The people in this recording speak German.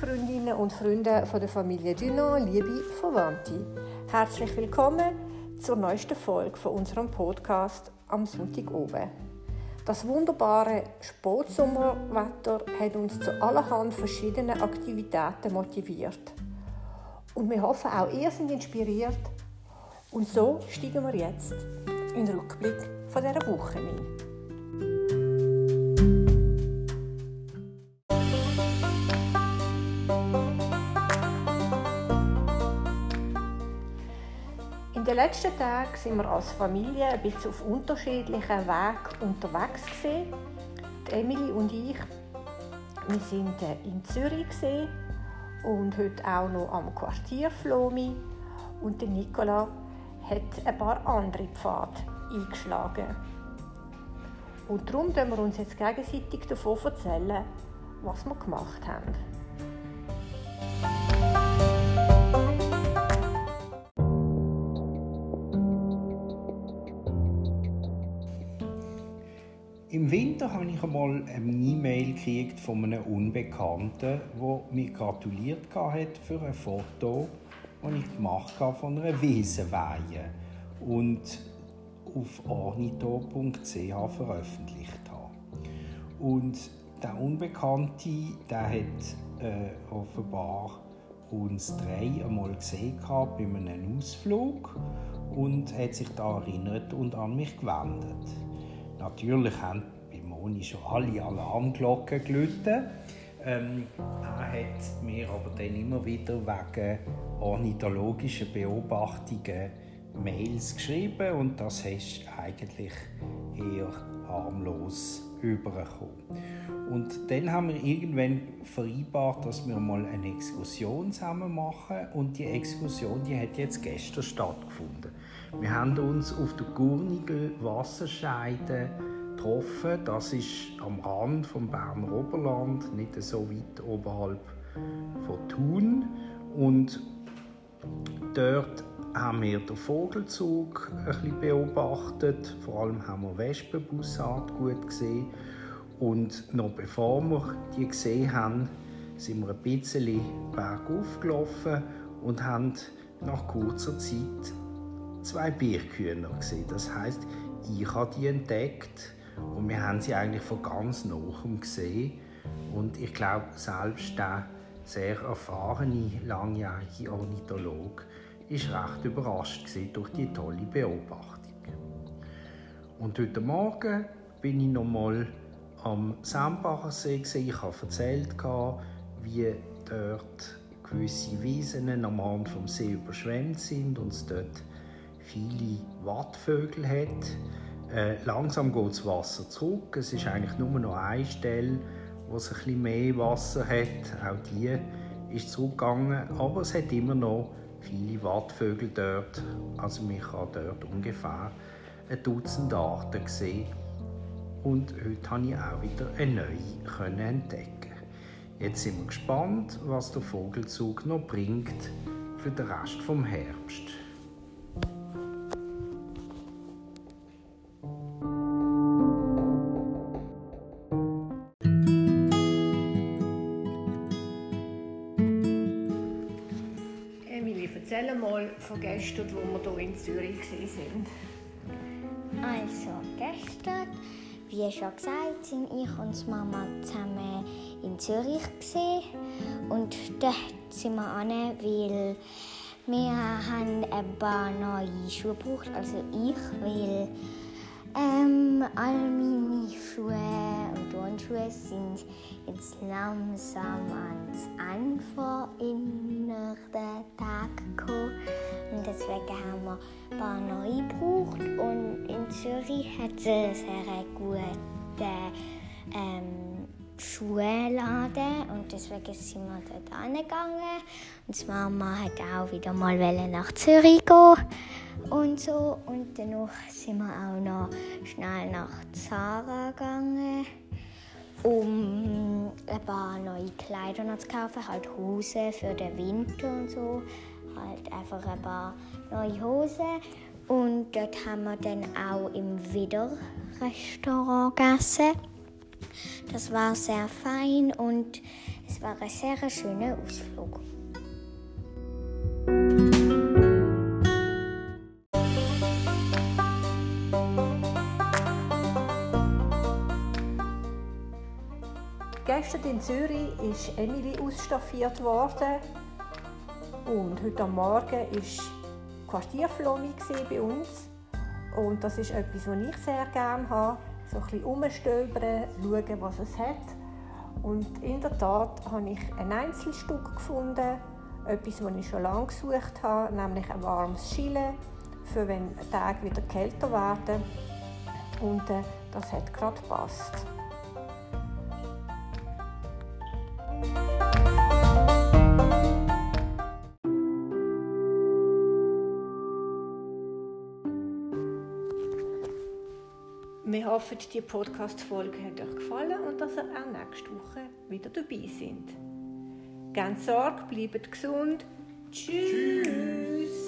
Freundinnen und Freunde von der Familie Dunant, liebe Verwandte. Herzlich willkommen zur neuesten Folge von unserem Podcast am Sonntag oben. Das wunderbare Spätsommerwetter hat uns zu allerhand verschiedenen Aktivitäten motiviert. Und wir hoffen, auch ihr seid inspiriert. Und so steigen wir jetzt in den Rückblick von dieser Woche ein. Den letzten Tagen sind wir als Familie ein bisschen auf unterschiedlichen Wegen unterwegs gewesen. Emily und ich, wir sind äh, in Zürich und heute auch noch am Quartier Flomi und der Nicola hat ein paar andere Pfade eingeschlagen. Und darum können wir uns jetzt gegenseitig davon erzählen, was wir gemacht haben. Im Winter habe ich einmal eine E-Mail gekriegt von einem Unbekannten, der mir gratuliert hat für ein Foto, das ich gemacht habe von einer Wesenweihe und auf ornito.ch veröffentlicht habe. Und der Unbekannte, der hat äh, offenbar uns drei einmal gesehen bei einem Ausflug und hat sich da erinnert und an mich gewendet. Natürlich haben bei Moni schon alle Alarmglocken geläutet. Ähm, er hat mir aber dann immer wieder wegen ornithologischen Beobachtungen Mails geschrieben und das ist eigentlich eher harmlos übergekommen. Und dann haben wir irgendwann vereinbart, dass wir mal eine Exkursion zusammen machen und die Exkursion, die hat jetzt gestern stattgefunden. Wir haben uns auf der Gurnigel Wasserscheide getroffen. Das ist am Rand vom Berner Oberland, nicht so weit oberhalb von Thun. Und dort haben wir den Vogelzug ein beobachtet. Vor allem haben wir Wespenbussard gut gesehen. Und noch bevor wir die gesehen haben, sind wir ein bisschen bergauf gelaufen und haben nach kurzer Zeit zwei Bierkühner gesehen. Das heißt, ich habe die entdeckt und wir haben sie eigentlich von ganz nahem gesehen. Und ich glaube, selbst der sehr erfahrene, langjährige Ornithologe ist recht überrascht durch die tolle Beobachtung. Und heute Morgen bin ich noch mal am Sembacher See. Ich habe erzählt, wie dort gewisse Wiesen am Rand vom See überschwemmt sind und es dort viele Wattvögel hat. Äh, langsam geht das Wasser zurück. Es ist eigentlich nur noch eine Stelle, wo es bisschen mehr Wasser hat. Auch die ist zurückgegangen, aber es hat immer noch viele Wattvögel dort. Also man kann dort ungefähr ein Dutzend Arten sehen. Und heute habe ich auch wieder eine neue entdecken. Jetzt sind wir gespannt, was der Vogelzug noch bringt für den Rest vom Herbst. Erzähl mal von gestern, wo wir hier in Zürich waren. Also, gestern, wie schon gesagt, sind ich und Mama zusammen in Zürich gesehen und dort sind wir an, weil wir haben ein paar neue Schuhe gebraucht, also ich, weil ähm, all meine Schuhe Turnschuhe sind jetzt langsam ans den Tag gekommen. Und deswegen haben wir ein paar neue gebraucht. Und in Zürich hat es einen sehr guten ähm, Schuhladen. Und deswegen sind wir dort angegangen. Und die Mama hat auch wieder mal nach Zürich gehen und so. Und danach sind wir auch noch schnell nach Zara gegangen, um ein paar neue Kleider zu kaufen, halt Hosen für den Winter und so. Halt einfach ein paar neue Hosen. Und dort haben wir dann auch im Wiederrestaurant gegessen. Das war sehr fein und Es war ein sehr schöner Ausflug. Gestern in Zürich ist Emily ausstaffiert worden und heute Morgen war Quartierflome bei uns und das ist etwas, was ich sehr gerne habe, so ein bisschen umstöbern, schauen, was es hat. Und in der Tat habe ich ein Einzelstück gefunden, etwas, das ich schon lange gesucht habe, nämlich ein warmes Chile, für wenn Tage wieder kälter werden. Und äh, das hat gerade gepasst. Wir hoffen, die Podcast-Folge hat euch gefallen und dass ihr auch nächste Woche wieder dabei seid. Ganz Sorge, bleibt gesund. Tschüss. Tschüss.